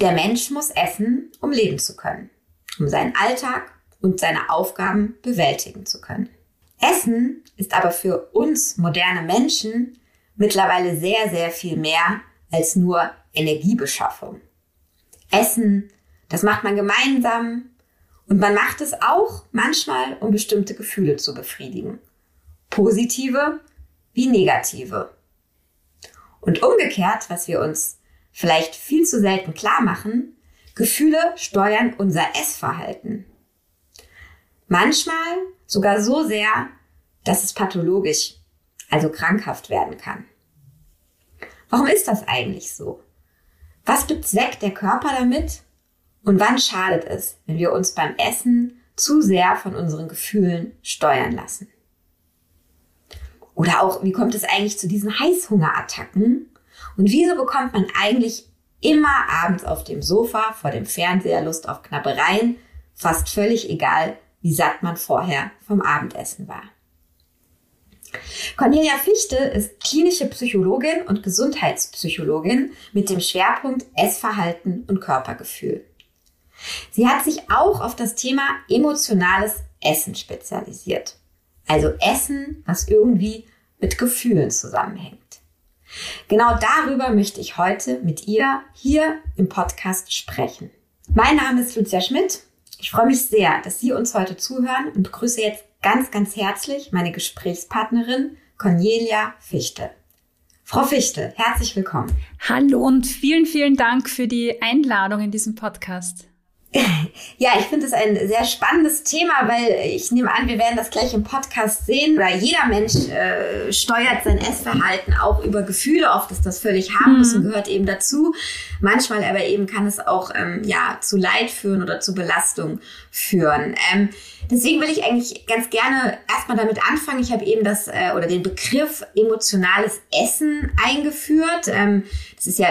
Der Mensch muss essen, um leben zu können, um seinen Alltag und seine Aufgaben bewältigen zu können. Essen ist aber für uns moderne Menschen mittlerweile sehr, sehr viel mehr als nur Energiebeschaffung. Essen, das macht man gemeinsam und man macht es auch manchmal, um bestimmte Gefühle zu befriedigen. Positive wie negative. Und umgekehrt, was wir uns vielleicht viel zu selten klar machen, Gefühle steuern unser Essverhalten. Manchmal sogar so sehr, dass es pathologisch, also krankhaft werden kann. Warum ist das eigentlich so? Was gibt Zweck der Körper damit? Und wann schadet es, wenn wir uns beim Essen zu sehr von unseren Gefühlen steuern lassen? Oder auch, wie kommt es eigentlich zu diesen Heißhungerattacken? Und wieso bekommt man eigentlich immer abends auf dem Sofa vor dem Fernseher Lust auf Knabbereien, fast völlig egal, wie satt man vorher vom Abendessen war? Cornelia Fichte ist klinische Psychologin und Gesundheitspsychologin mit dem Schwerpunkt Essverhalten und Körpergefühl. Sie hat sich auch auf das Thema emotionales Essen spezialisiert. Also Essen, was irgendwie mit Gefühlen zusammenhängt. Genau darüber möchte ich heute mit ihr hier im Podcast sprechen. Mein Name ist Lucia Schmidt. Ich freue mich sehr, dass Sie uns heute zuhören und begrüße jetzt ganz, ganz herzlich meine Gesprächspartnerin Cornelia Fichte. Frau Fichte, herzlich willkommen. Hallo und vielen, vielen Dank für die Einladung in diesem Podcast. Ja, ich finde es ein sehr spannendes Thema, weil ich nehme an, wir werden das gleich im Podcast sehen. Oder jeder Mensch äh, steuert sein Essverhalten auch über Gefühle. Oft ist das völlig harmlos mhm. und gehört eben dazu. Manchmal aber eben kann es auch ähm, ja zu Leid führen oder zu Belastung führen. Ähm, deswegen will ich eigentlich ganz gerne erstmal damit anfangen. Ich habe eben das äh, oder den Begriff emotionales Essen eingeführt. Ähm, das ist ja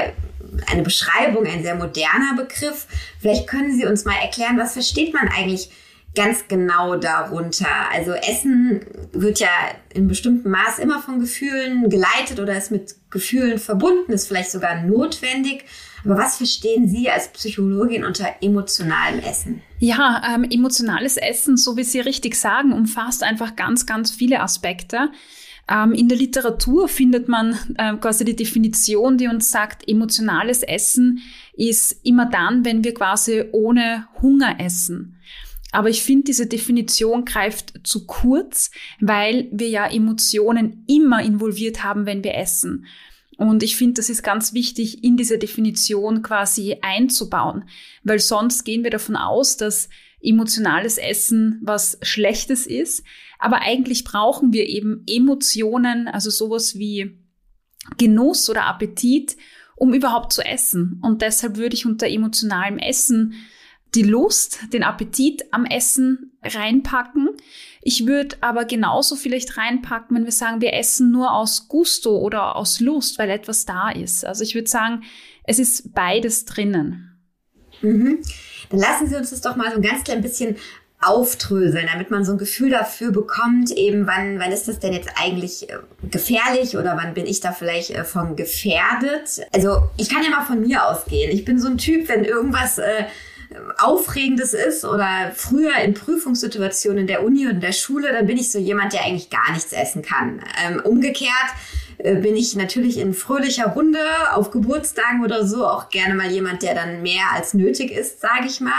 eine Beschreibung, ein sehr moderner Begriff. Vielleicht können Sie uns mal erklären, was versteht man eigentlich ganz genau darunter? Also Essen wird ja in bestimmtem Maß immer von Gefühlen geleitet oder ist mit Gefühlen verbunden, ist vielleicht sogar notwendig. Aber was verstehen Sie als Psychologin unter emotionalem Essen? Ja, ähm, emotionales Essen, so wie Sie richtig sagen, umfasst einfach ganz, ganz viele Aspekte. Ähm, in der Literatur findet man äh, quasi die Definition, die uns sagt, emotionales Essen ist immer dann, wenn wir quasi ohne Hunger essen. Aber ich finde, diese Definition greift zu kurz, weil wir ja Emotionen immer involviert haben, wenn wir essen. Und ich finde, das ist ganz wichtig, in diese Definition quasi einzubauen, weil sonst gehen wir davon aus, dass emotionales Essen was Schlechtes ist. Aber eigentlich brauchen wir eben Emotionen, also sowas wie Genuss oder Appetit, um überhaupt zu essen. Und deshalb würde ich unter emotionalem Essen die Lust, den Appetit am Essen reinpacken. Ich würde aber genauso vielleicht reinpacken, wenn wir sagen, wir essen nur aus Gusto oder aus Lust, weil etwas da ist. Also ich würde sagen, es ist beides drinnen. Mhm. Dann lassen Sie uns das doch mal so ein ganz klein bisschen aufdröseln, damit man so ein Gefühl dafür bekommt, eben wann, wann ist das denn jetzt eigentlich äh, gefährlich oder wann bin ich da vielleicht äh, von gefährdet. Also ich kann ja mal von mir ausgehen. Ich bin so ein Typ, wenn irgendwas äh, Aufregendes ist oder früher in Prüfungssituationen in der Uni und in der Schule, dann bin ich so jemand, der eigentlich gar nichts essen kann. Ähm, umgekehrt bin ich natürlich in fröhlicher Runde auf Geburtstagen oder so auch gerne mal jemand, der dann mehr als nötig ist, sage ich mal.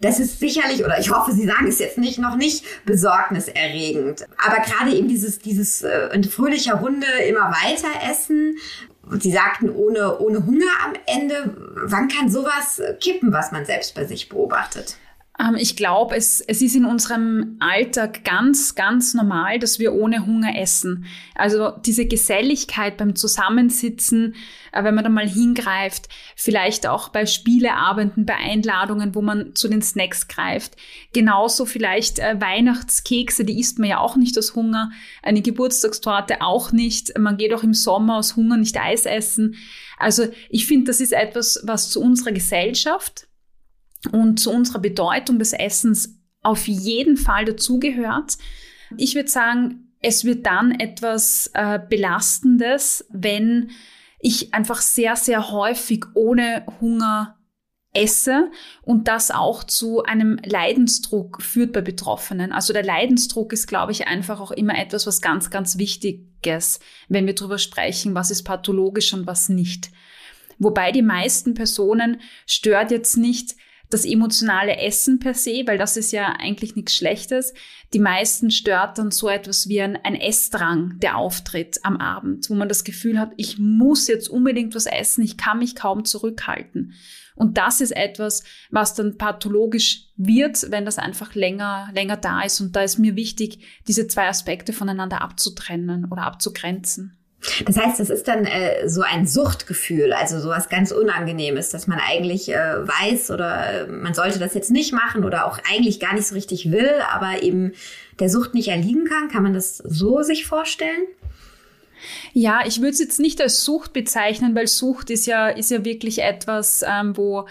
Das ist sicherlich, oder ich hoffe, Sie sagen es jetzt nicht, noch nicht besorgniserregend. Aber gerade eben dieses, dieses äh, in fröhlicher Runde immer weiter essen Sie sagten, ohne, ohne Hunger am Ende. Wann kann sowas kippen, was man selbst bei sich beobachtet? Ähm, ich glaube, es, es ist in unserem Alltag ganz, ganz normal, dass wir ohne Hunger essen. Also diese Geselligkeit beim Zusammensitzen, äh, wenn man da mal hingreift, vielleicht auch bei Spieleabenden, bei Einladungen, wo man zu den Snacks greift. Genauso vielleicht äh, Weihnachtskekse, die isst man ja auch nicht aus Hunger, eine Geburtstagstorte auch nicht. Man geht auch im Sommer aus Hunger nicht Eis essen. Also ich finde, das ist etwas, was zu unserer Gesellschaft und zu unserer Bedeutung des Essens auf jeden Fall dazugehört. Ich würde sagen, es wird dann etwas äh, Belastendes, wenn ich einfach sehr, sehr häufig ohne Hunger esse und das auch zu einem Leidensdruck führt bei Betroffenen. Also der Leidensdruck ist, glaube ich, einfach auch immer etwas, was ganz, ganz Wichtiges, wenn wir darüber sprechen, was ist pathologisch und was nicht. Wobei die meisten Personen stört jetzt nicht das emotionale Essen per se, weil das ist ja eigentlich nichts Schlechtes. Die meisten stört dann so etwas wie ein, ein Essdrang, der auftritt am Abend, wo man das Gefühl hat, ich muss jetzt unbedingt was essen, ich kann mich kaum zurückhalten. Und das ist etwas, was dann pathologisch wird, wenn das einfach länger, länger da ist. Und da ist mir wichtig, diese zwei Aspekte voneinander abzutrennen oder abzugrenzen. Das heißt, es ist dann äh, so ein Suchtgefühl, also sowas ganz Unangenehmes, dass man eigentlich äh, weiß oder äh, man sollte das jetzt nicht machen oder auch eigentlich gar nicht so richtig will, aber eben der Sucht nicht erliegen kann. Kann man das so sich vorstellen? Ja, ich würde es jetzt nicht als Sucht bezeichnen, weil Sucht ist ja, ist ja wirklich etwas, ähm, wo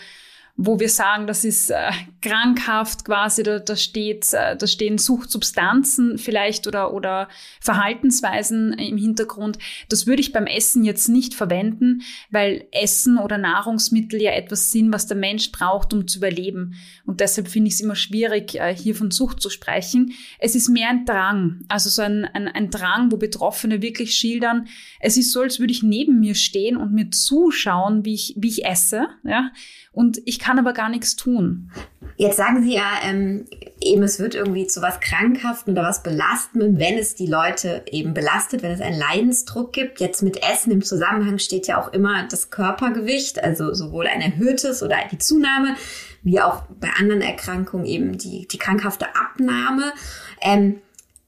wo wir sagen, das ist äh, krankhaft quasi, da, da, steht, äh, da stehen Suchtsubstanzen vielleicht oder, oder Verhaltensweisen im Hintergrund. Das würde ich beim Essen jetzt nicht verwenden, weil Essen oder Nahrungsmittel ja etwas sind, was der Mensch braucht, um zu überleben. Und deshalb finde ich es immer schwierig, äh, hier von Sucht zu sprechen. Es ist mehr ein Drang, also so ein, ein, ein Drang, wo Betroffene wirklich schildern, es ist so, als würde ich neben mir stehen und mir zuschauen, wie ich, wie ich esse, ja, und ich kann aber gar nichts tun. Jetzt sagen Sie ja, ähm, eben es wird irgendwie zu was Krankhaften oder was Belastendem, wenn es die Leute eben belastet, wenn es einen Leidensdruck gibt. Jetzt mit Essen im Zusammenhang steht ja auch immer das Körpergewicht, also sowohl ein erhöhtes oder die Zunahme, wie auch bei anderen Erkrankungen eben die, die krankhafte Abnahme. Ähm,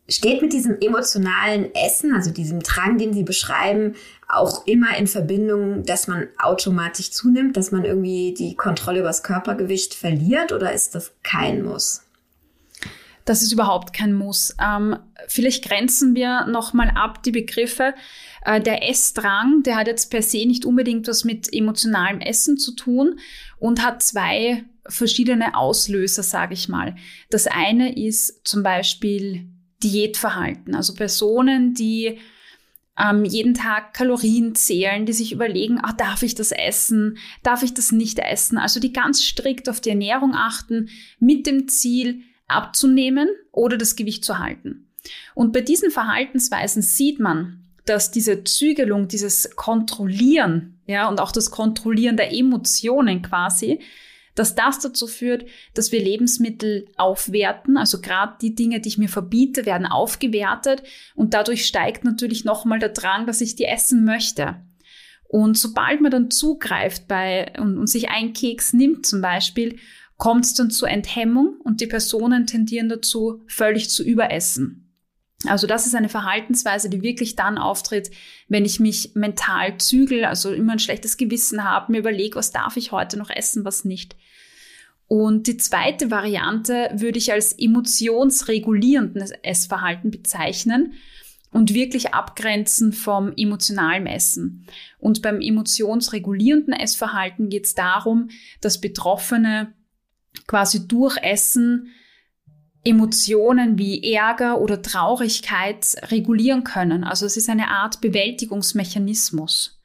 steht mit diesem emotionalen Essen, also diesem Drang, den Sie beschreiben, auch immer in Verbindung, dass man automatisch zunimmt, dass man irgendwie die Kontrolle über das Körpergewicht verliert oder ist das kein Muss? Das ist überhaupt kein Muss. Ähm, vielleicht grenzen wir nochmal ab die Begriffe. Äh, der Essdrang, der hat jetzt per se nicht unbedingt was mit emotionalem Essen zu tun und hat zwei verschiedene Auslöser, sage ich mal. Das eine ist zum Beispiel Diätverhalten, also Personen, die ähm, jeden Tag Kalorien zählen, die sich überlegen, ah, darf ich das essen, darf ich das nicht essen, also die ganz strikt auf die Ernährung achten, mit dem Ziel abzunehmen oder das Gewicht zu halten. Und bei diesen Verhaltensweisen sieht man, dass diese Zügelung, dieses Kontrollieren, ja, und auch das Kontrollieren der Emotionen quasi, dass das dazu führt, dass wir Lebensmittel aufwerten. Also gerade die Dinge, die ich mir verbiete, werden aufgewertet und dadurch steigt natürlich nochmal der Drang, dass ich die essen möchte. Und sobald man dann zugreift bei und, und sich einen Keks nimmt zum Beispiel, kommt es dann zur Enthemmung und die Personen tendieren dazu, völlig zu überessen. Also das ist eine Verhaltensweise, die wirklich dann auftritt, wenn ich mich mental zügel, also immer ein schlechtes Gewissen habe, mir überlege, was darf ich heute noch essen, was nicht. Und die zweite Variante würde ich als emotionsregulierendes Essverhalten bezeichnen und wirklich abgrenzen vom emotionalen Essen. Und beim emotionsregulierenden Essverhalten geht es darum, dass Betroffene quasi durch Essen Emotionen wie Ärger oder Traurigkeit regulieren können. Also es ist eine Art Bewältigungsmechanismus.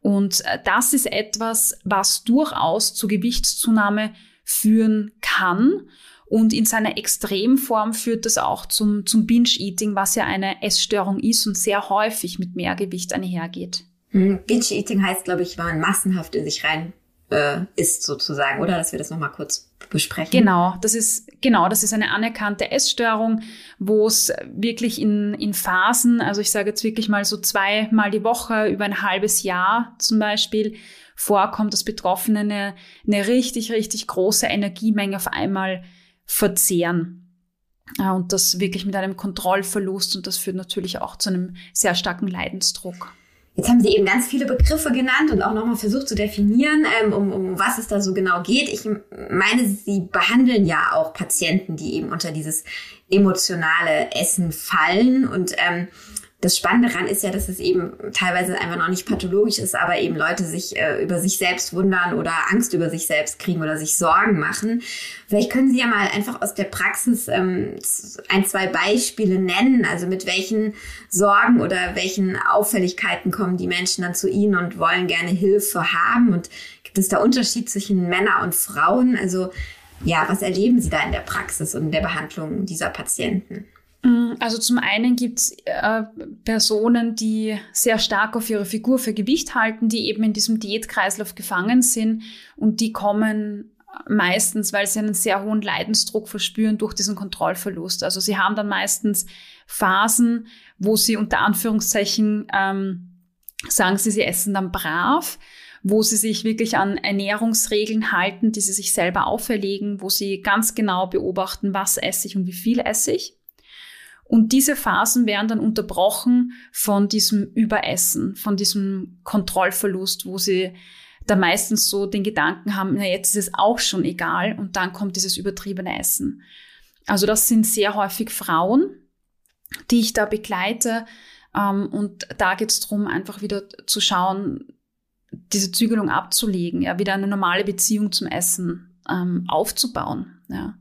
Und äh, das ist etwas, was durchaus zu Gewichtszunahme führen kann. Und in seiner Extremform führt das auch zum, zum Binge-Eating, was ja eine Essstörung ist und sehr häufig mit Mehrgewicht einhergeht. Hm, Binge-Eating heißt, glaube ich, wenn man massenhaft in sich rein äh, ist sozusagen, oder? Dass wir das nochmal kurz besprechen. Genau, das ist, genau, das ist eine anerkannte Essstörung, wo es wirklich in, in Phasen, also ich sage jetzt wirklich mal so zweimal die Woche über ein halbes Jahr zum Beispiel, vorkommt, dass Betroffene eine, eine richtig, richtig große Energiemenge auf einmal verzehren. Und das wirklich mit einem Kontrollverlust und das führt natürlich auch zu einem sehr starken Leidensdruck. Jetzt haben Sie eben ganz viele Begriffe genannt und auch nochmal versucht zu definieren, ähm, um, um was es da so genau geht. Ich meine, Sie behandeln ja auch Patienten, die eben unter dieses emotionale Essen fallen. Und ähm, das Spannende daran ist ja, dass es eben teilweise einfach noch nicht pathologisch ist, aber eben Leute sich äh, über sich selbst wundern oder Angst über sich selbst kriegen oder sich Sorgen machen. Vielleicht können Sie ja mal einfach aus der Praxis ähm, ein, zwei Beispiele nennen, also mit welchen Sorgen oder welchen Auffälligkeiten kommen die Menschen dann zu Ihnen und wollen gerne Hilfe haben und gibt es da Unterschied zwischen Männern und Frauen? Also ja, was erleben Sie da in der Praxis und in der Behandlung dieser Patienten? Mm, also zum einen gibt's äh, Personen, die sehr stark auf ihre Figur für Gewicht halten, die eben in diesem Diätkreislauf gefangen sind und die kommen meistens, weil sie einen sehr hohen Leidensdruck verspüren durch diesen Kontrollverlust. Also sie haben dann meistens Phasen, wo sie unter Anführungszeichen ähm, sagen sie, sie essen dann brav, wo sie sich wirklich an Ernährungsregeln halten, die sie sich selber auferlegen, wo sie ganz genau beobachten, was esse ich und wie viel esse ich. Und diese Phasen werden dann unterbrochen von diesem Überessen, von diesem Kontrollverlust, wo sie da meistens so den Gedanken haben, na jetzt ist es auch schon egal und dann kommt dieses übertriebene Essen. Also das sind sehr häufig Frauen, die ich da begleite. Ähm, und da geht es darum, einfach wieder zu schauen, diese Zügelung abzulegen, ja, wieder eine normale Beziehung zum Essen ähm, aufzubauen. Ja.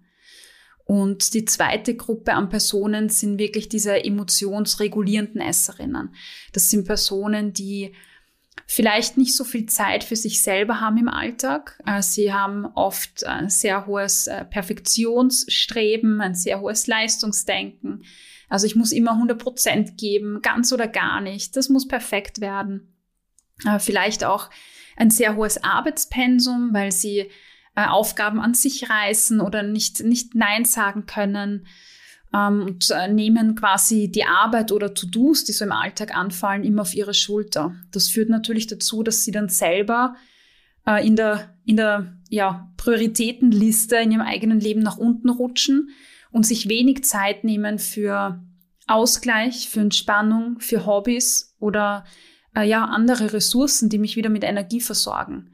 Und die zweite Gruppe an Personen sind wirklich diese emotionsregulierenden Esserinnen. Das sind Personen, die vielleicht nicht so viel Zeit für sich selber haben im Alltag. Äh, sie haben oft ein sehr hohes äh, Perfektionsstreben, ein sehr hohes Leistungsdenken. Also ich muss immer 100 Prozent geben, ganz oder gar nicht. Das muss perfekt werden. Äh, vielleicht auch ein sehr hohes Arbeitspensum, weil sie äh, Aufgaben an sich reißen oder nicht, nicht Nein sagen können ähm, und äh, nehmen quasi die Arbeit oder To-Dos, die so im Alltag anfallen, immer auf ihre Schulter. Das führt natürlich dazu, dass sie dann selber äh, in der, in der ja, Prioritätenliste in ihrem eigenen Leben nach unten rutschen und sich wenig Zeit nehmen für Ausgleich, für Entspannung, für Hobbys oder äh, ja, andere Ressourcen, die mich wieder mit Energie versorgen.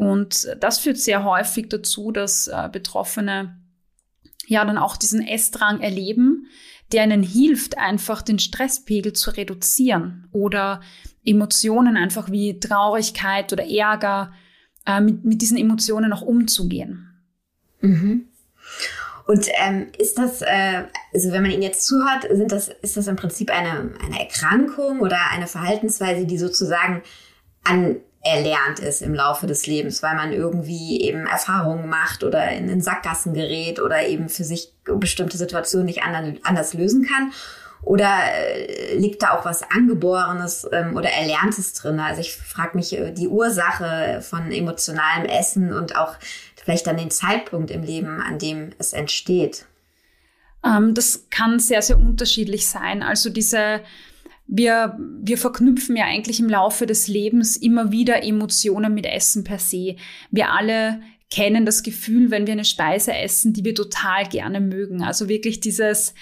Und das führt sehr häufig dazu, dass äh, Betroffene ja dann auch diesen Essdrang erleben, der ihnen hilft, einfach den Stresspegel zu reduzieren oder Emotionen einfach wie Traurigkeit oder Ärger äh, mit, mit diesen Emotionen auch umzugehen. Mhm. Und ähm, ist das, äh, also wenn man Ihnen jetzt zuhört, sind das, ist das im Prinzip eine, eine Erkrankung oder eine Verhaltensweise, die sozusagen an erlernt ist im Laufe des Lebens, weil man irgendwie eben Erfahrungen macht oder in den Sackgassen gerät oder eben für sich bestimmte Situationen nicht anders lösen kann? Oder äh, liegt da auch was Angeborenes ähm, oder Erlerntes drin? Also ich frage mich äh, die Ursache von emotionalem Essen und auch vielleicht dann den Zeitpunkt im Leben, an dem es entsteht. Ähm, das kann sehr, sehr unterschiedlich sein. Also diese wir, wir verknüpfen ja eigentlich im Laufe des Lebens immer wieder Emotionen mit Essen per se. Wir alle kennen das Gefühl, wenn wir eine Speise essen, die wir total gerne mögen. Also wirklich dieses,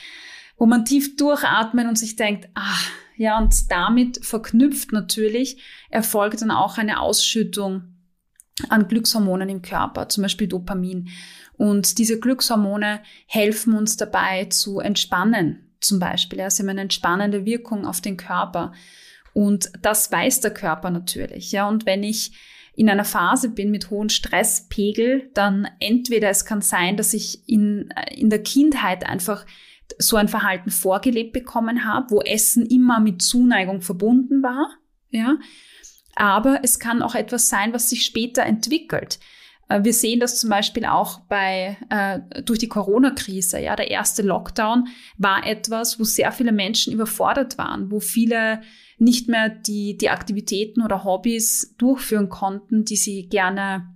wo man tief durchatmen und sich denkt, ah, ja, und damit verknüpft natürlich erfolgt dann auch eine Ausschüttung an Glückshormonen im Körper, zum Beispiel Dopamin. Und diese Glückshormone helfen uns dabei zu entspannen, zum Beispiel. Ja, sie haben eine entspannende Wirkung auf den Körper. Und das weiß der Körper natürlich. Ja, und wenn ich in einer Phase bin mit hohem Stresspegel, dann entweder es kann sein, dass ich in, in der Kindheit einfach so ein Verhalten vorgelebt bekommen habe, wo Essen immer mit Zuneigung verbunden war, ja. Aber es kann auch etwas sein, was sich später entwickelt. Äh, wir sehen das zum Beispiel auch bei, äh, durch die Corona-Krise. Ja, der erste Lockdown war etwas, wo sehr viele Menschen überfordert waren, wo viele nicht mehr die, die Aktivitäten oder Hobbys durchführen konnten, die sie gerne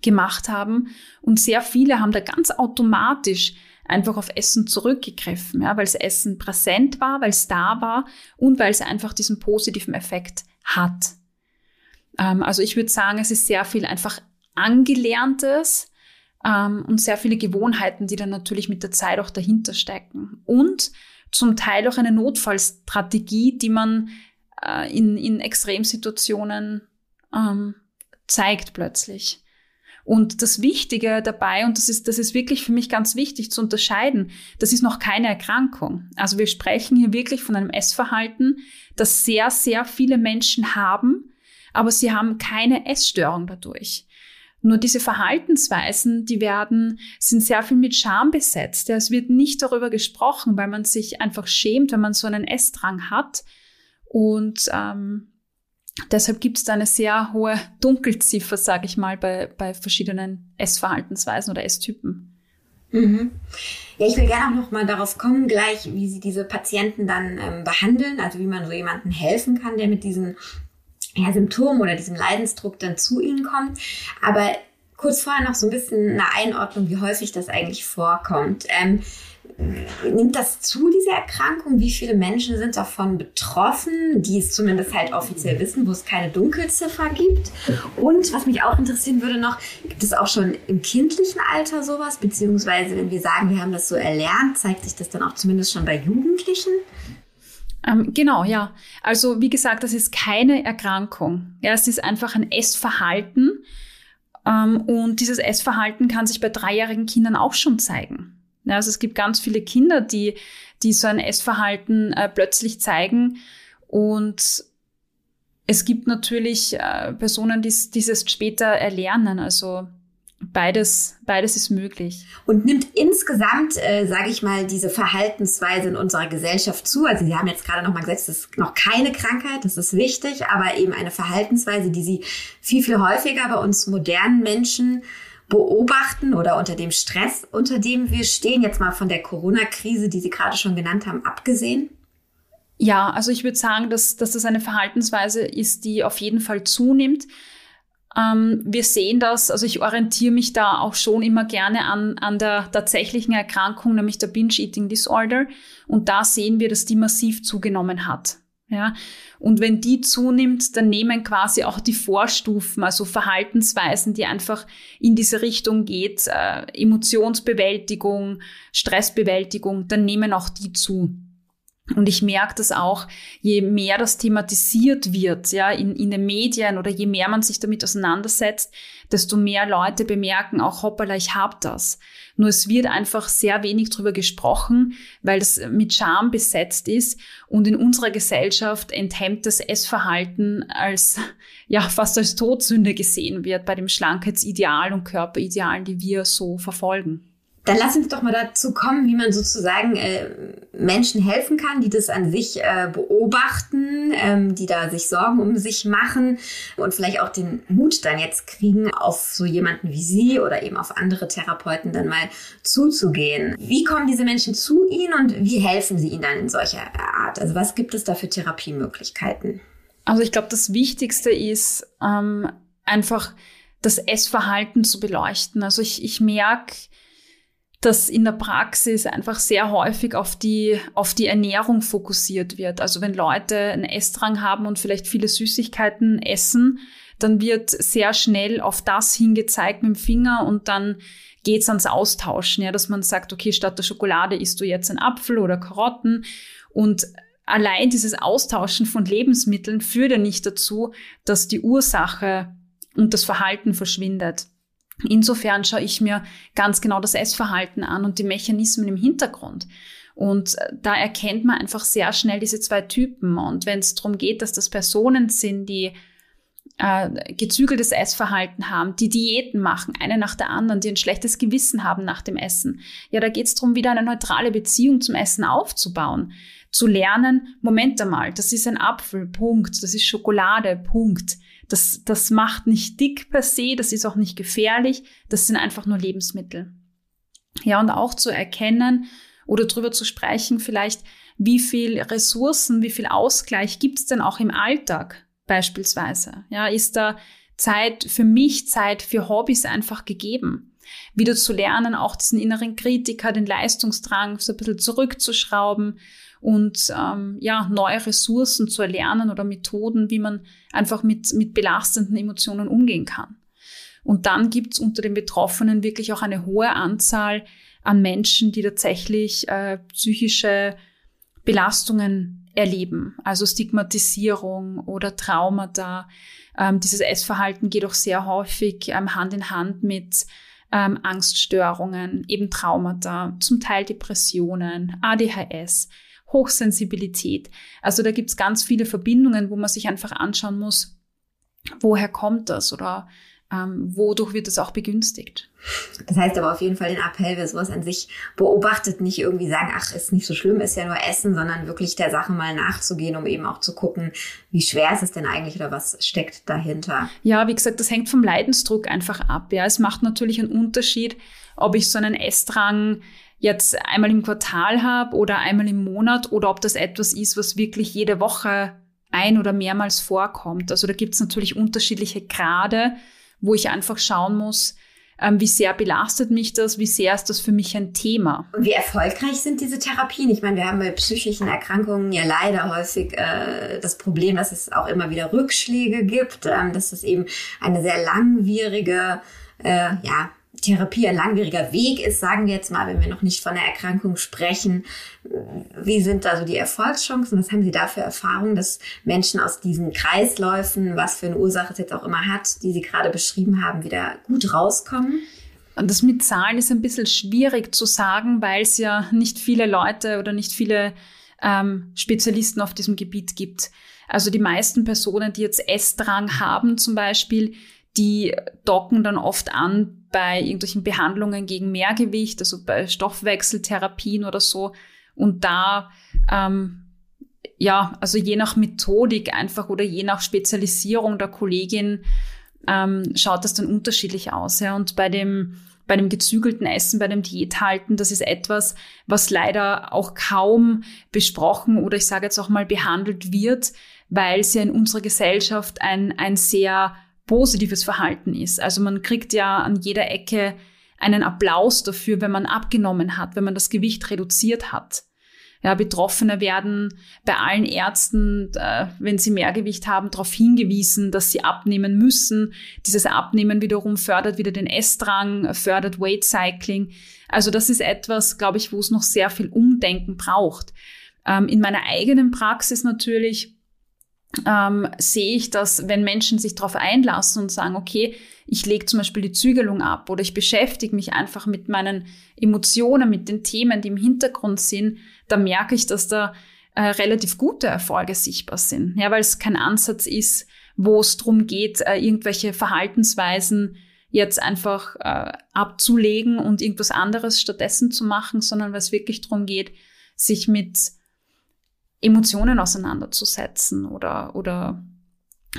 gemacht haben. Und sehr viele haben da ganz automatisch einfach auf Essen zurückgegriffen, ja, weil das Essen präsent war, weil es da war und weil es einfach diesen positiven Effekt hat. Ähm, also ich würde sagen, es ist sehr viel einfach Angelerntes ähm, und sehr viele Gewohnheiten, die dann natürlich mit der Zeit auch dahinter stecken. Und zum Teil auch eine Notfallstrategie, die man äh, in, in Extremsituationen ähm, zeigt plötzlich. Und das Wichtige dabei, und das ist, das ist wirklich für mich ganz wichtig zu unterscheiden, das ist noch keine Erkrankung. Also wir sprechen hier wirklich von einem Essverhalten, das sehr, sehr viele Menschen haben, aber sie haben keine Essstörung dadurch. Nur diese Verhaltensweisen, die werden, sind sehr viel mit Scham besetzt. Es wird nicht darüber gesprochen, weil man sich einfach schämt, wenn man so einen Essdrang hat. Und ähm, deshalb gibt es da eine sehr hohe Dunkelziffer, sage ich mal, bei, bei verschiedenen Essverhaltensweisen oder Esstypen. Mhm. Ja, ich will gerne auch noch mal darauf kommen, gleich, wie Sie diese Patienten dann ähm, behandeln, also wie man so jemandem helfen kann, der mit diesen ja, Symptom oder diesem Leidensdruck dann zu ihnen kommt. Aber kurz vorher noch so ein bisschen eine Einordnung, wie häufig das eigentlich vorkommt. Ähm, nimmt das zu, diese Erkrankung? Wie viele Menschen sind davon betroffen, die es zumindest halt offiziell wissen, wo es keine Dunkelziffer gibt? Und was mich auch interessieren würde noch, gibt es auch schon im kindlichen Alter sowas? Beziehungsweise, wenn wir sagen, wir haben das so erlernt, zeigt sich das dann auch zumindest schon bei Jugendlichen? Ähm, genau, ja. Also wie gesagt, das ist keine Erkrankung. Ja, es ist einfach ein Essverhalten. Ähm, und dieses Essverhalten kann sich bei dreijährigen Kindern auch schon zeigen. Ja, also es gibt ganz viele Kinder, die, die so ein Essverhalten äh, plötzlich zeigen. Und es gibt natürlich äh, Personen, die dieses später erlernen. Also Beides, beides ist möglich. Und nimmt insgesamt, äh, sage ich mal, diese Verhaltensweise in unserer Gesellschaft zu. Also Sie haben jetzt gerade noch mal gesagt, es ist noch keine Krankheit, das ist wichtig, aber eben eine Verhaltensweise, die Sie viel, viel häufiger bei uns modernen Menschen beobachten oder unter dem Stress, unter dem wir stehen, jetzt mal von der Corona-Krise, die Sie gerade schon genannt haben, abgesehen? Ja, also ich würde sagen, dass, dass das eine Verhaltensweise ist, die auf jeden Fall zunimmt. Ähm, wir sehen das, also ich orientiere mich da auch schon immer gerne an, an der tatsächlichen Erkrankung, nämlich der Binge-Eating Disorder. Und da sehen wir, dass die massiv zugenommen hat. Ja, und wenn die zunimmt, dann nehmen quasi auch die Vorstufen, also Verhaltensweisen, die einfach in diese Richtung geht, äh, Emotionsbewältigung, Stressbewältigung, dann nehmen auch die zu. Und ich merke das auch, je mehr das thematisiert wird, ja, in, in den Medien oder je mehr man sich damit auseinandersetzt, desto mehr Leute bemerken auch, hoppala, ich habe das. Nur es wird einfach sehr wenig drüber gesprochen, weil es mit Scham besetzt ist und in unserer Gesellschaft enthemmtes Essverhalten als, ja, fast als Todsünde gesehen wird bei dem Schlankheitsideal und Körperidealen, die wir so verfolgen. Dann lass uns doch mal dazu kommen, wie man sozusagen äh, Menschen helfen kann, die das an sich äh, beobachten, ähm, die da sich Sorgen um sich machen und vielleicht auch den Mut dann jetzt kriegen, auf so jemanden wie Sie oder eben auf andere Therapeuten dann mal zuzugehen. Wie kommen diese Menschen zu Ihnen und wie helfen Sie ihnen dann in solcher Art? Also was gibt es da für Therapiemöglichkeiten? Also ich glaube, das Wichtigste ist ähm, einfach das Essverhalten zu beleuchten. Also ich, ich merke, dass in der Praxis einfach sehr häufig auf die, auf die Ernährung fokussiert wird. Also wenn Leute einen Essdrang haben und vielleicht viele Süßigkeiten essen, dann wird sehr schnell auf das hingezeigt mit dem Finger und dann geht's ans Austauschen, ja, dass man sagt, okay, statt der Schokolade isst du jetzt einen Apfel oder Karotten und allein dieses Austauschen von Lebensmitteln führt ja nicht dazu, dass die Ursache und das Verhalten verschwindet. Insofern schaue ich mir ganz genau das Essverhalten an und die Mechanismen im Hintergrund. Und äh, da erkennt man einfach sehr schnell diese zwei Typen. Und wenn es darum geht, dass das Personen sind, die äh, gezügeltes Essverhalten haben, die Diäten machen, eine nach der anderen, die ein schlechtes Gewissen haben nach dem Essen, ja, da geht es darum, wieder eine neutrale Beziehung zum Essen aufzubauen. Zu lernen, Moment einmal, das ist ein Apfel, Punkt, das ist Schokolade, Punkt. Das, das macht nicht dick per se, das ist auch nicht gefährlich, das sind einfach nur Lebensmittel. Ja, und auch zu erkennen oder drüber zu sprechen, vielleicht, wie viel Ressourcen, wie viel Ausgleich gibt es denn auch im Alltag beispielsweise? Ja, ist da Zeit für mich, Zeit für Hobbys einfach gegeben? Wieder zu lernen, auch diesen inneren Kritiker, den Leistungsdrang so ein bisschen zurückzuschrauben und ähm, ja, neue Ressourcen zu erlernen oder Methoden, wie man einfach mit, mit belastenden Emotionen umgehen kann. Und dann gibt's unter den Betroffenen wirklich auch eine hohe Anzahl an Menschen, die tatsächlich äh, psychische Belastungen erleben, also Stigmatisierung oder Traumata. Ähm, dieses Essverhalten geht auch sehr häufig ähm, Hand in Hand mit ähm, Angststörungen, eben Traumata, zum Teil Depressionen, ADHS, Hochsensibilität. Also da gibt's ganz viele Verbindungen, wo man sich einfach anschauen muss, woher kommt das oder ähm, wodurch wird es auch begünstigt. Das heißt aber auf jeden Fall den Appell, wer sowas an sich beobachtet, nicht irgendwie sagen, ach, ist nicht so schlimm, ist ja nur Essen, sondern wirklich der Sache mal nachzugehen, um eben auch zu gucken, wie schwer ist es denn eigentlich oder was steckt dahinter. Ja, wie gesagt, das hängt vom Leidensdruck einfach ab. Ja, es macht natürlich einen Unterschied, ob ich so einen Essdrang jetzt einmal im Quartal habe oder einmal im Monat oder ob das etwas ist, was wirklich jede Woche ein- oder mehrmals vorkommt. Also da gibt es natürlich unterschiedliche Grade wo ich einfach schauen muss, ähm, wie sehr belastet mich das, wie sehr ist das für mich ein Thema. Und wie erfolgreich sind diese Therapien? Ich meine, wir haben bei psychischen Erkrankungen ja leider häufig äh, das Problem, dass es auch immer wieder Rückschläge gibt, ähm, dass es eben eine sehr langwierige äh, ja, Therapie ein langwieriger Weg ist, sagen wir jetzt mal, wenn wir noch nicht von der Erkrankung sprechen. Wie sind da so die Erfolgschancen? Was haben Sie da für Erfahrungen, dass Menschen aus diesen Kreisläufen, was für eine Ursache es jetzt auch immer hat, die Sie gerade beschrieben haben, wieder gut rauskommen? Das mit Zahlen ist ein bisschen schwierig zu sagen, weil es ja nicht viele Leute oder nicht viele ähm, Spezialisten auf diesem Gebiet gibt. Also die meisten Personen, die jetzt Essdrang haben zum Beispiel, die docken dann oft an bei irgendwelchen Behandlungen gegen Mehrgewicht, also bei Stoffwechseltherapien oder so. Und da, ähm, ja, also je nach Methodik einfach oder je nach Spezialisierung der Kollegin ähm, schaut das dann unterschiedlich aus. Ja. Und bei dem, bei dem gezügelten Essen, bei dem Diäthalten, das ist etwas, was leider auch kaum besprochen oder ich sage jetzt auch mal behandelt wird, weil es ja in unserer Gesellschaft ein, ein sehr positives Verhalten ist. Also man kriegt ja an jeder Ecke einen Applaus dafür, wenn man abgenommen hat, wenn man das Gewicht reduziert hat. Ja, Betroffene werden bei allen Ärzten, äh, wenn sie Mehrgewicht haben, darauf hingewiesen, dass sie abnehmen müssen. Dieses Abnehmen wiederum fördert wieder den Essdrang, fördert Weight Cycling. Also das ist etwas, glaube ich, wo es noch sehr viel Umdenken braucht. Ähm, in meiner eigenen Praxis natürlich ähm, sehe ich, dass wenn Menschen sich darauf einlassen und sagen, okay, ich lege zum Beispiel die Zügelung ab oder ich beschäftige mich einfach mit meinen Emotionen, mit den Themen, die im Hintergrund sind, dann merke ich, dass da äh, relativ gute Erfolge sichtbar sind. Ja, weil es kein Ansatz ist, wo es darum geht, äh, irgendwelche Verhaltensweisen jetzt einfach äh, abzulegen und irgendwas anderes stattdessen zu machen, sondern weil es wirklich darum geht, sich mit Emotionen auseinanderzusetzen oder, oder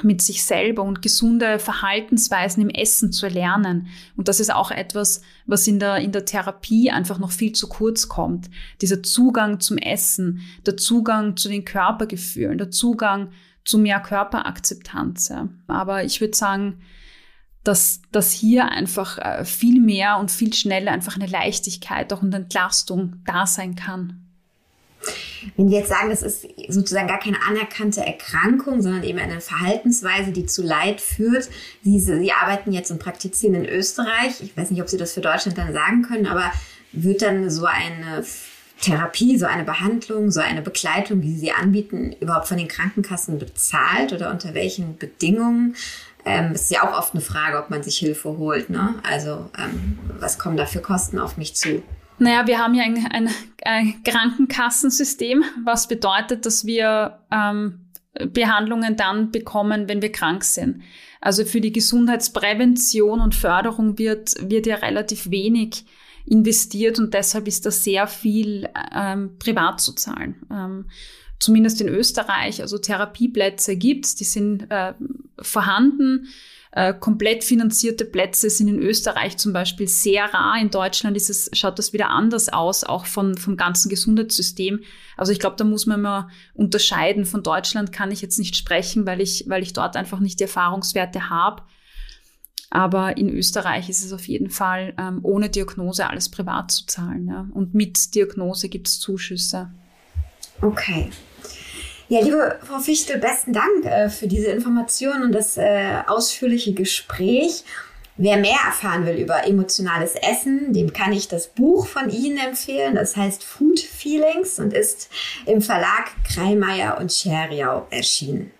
mit sich selber und gesunde Verhaltensweisen im Essen zu erlernen. Und das ist auch etwas, was in der, in der Therapie einfach noch viel zu kurz kommt. Dieser Zugang zum Essen, der Zugang zu den Körpergefühlen, der Zugang zu mehr Körperakzeptanz. Aber ich würde sagen, dass, dass hier einfach äh, viel mehr und viel schneller einfach eine Leichtigkeit, auch eine Entlastung da sein kann. Wenn die jetzt sagen, das ist sozusagen gar keine anerkannte Erkrankung, sondern eben eine Verhaltensweise, die zu Leid führt. Sie, Sie arbeiten jetzt und praktizieren in Österreich. Ich weiß nicht, ob Sie das für Deutschland dann sagen können, aber wird dann so eine Therapie, so eine Behandlung, so eine Begleitung, die Sie anbieten, überhaupt von den Krankenkassen bezahlt oder unter welchen Bedingungen? Ähm, ist ja auch oft eine Frage, ob man sich Hilfe holt. Ne? Also ähm, was kommen da für Kosten auf mich zu? Naja, wir haben ja ein, ein, ein Krankenkassensystem, was bedeutet, dass wir ähm, Behandlungen dann bekommen, wenn wir krank sind. Also für die Gesundheitsprävention und Förderung wird, wird ja relativ wenig investiert und deshalb ist da sehr viel ähm, privat zu zahlen. Ähm, zumindest in Österreich, also Therapieplätze gibt's, die sind äh, vorhanden. Äh, komplett finanzierte Plätze sind in Österreich zum Beispiel sehr rar. In Deutschland ist es, schaut das wieder anders aus, auch von, vom ganzen Gesundheitssystem. Also ich glaube, da muss man mal unterscheiden. Von Deutschland kann ich jetzt nicht sprechen, weil ich, weil ich dort einfach nicht die Erfahrungswerte habe. Aber in Österreich ist es auf jeden Fall ähm, ohne Diagnose alles privat zu zahlen. Ja? Und mit Diagnose gibt es Zuschüsse. Okay. Ja, liebe Frau Fichtel, besten Dank äh, für diese Informationen und das äh, ausführliche Gespräch. Wer mehr erfahren will über emotionales Essen, dem kann ich das Buch von Ihnen empfehlen. Das heißt Food Feelings und ist im Verlag Kreimeier und Scheriau erschienen.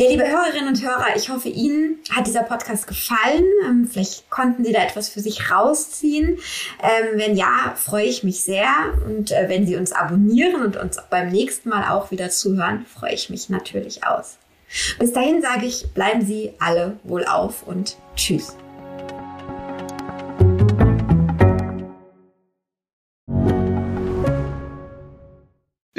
Ja, liebe Hörerinnen und Hörer, ich hoffe, Ihnen hat dieser Podcast gefallen. Ähm, vielleicht konnten Sie da etwas für sich rausziehen. Ähm, wenn ja, freue ich mich sehr. Und äh, wenn Sie uns abonnieren und uns beim nächsten Mal auch wieder zuhören, freue ich mich natürlich aus. Bis dahin sage ich, bleiben Sie alle wohlauf und tschüss.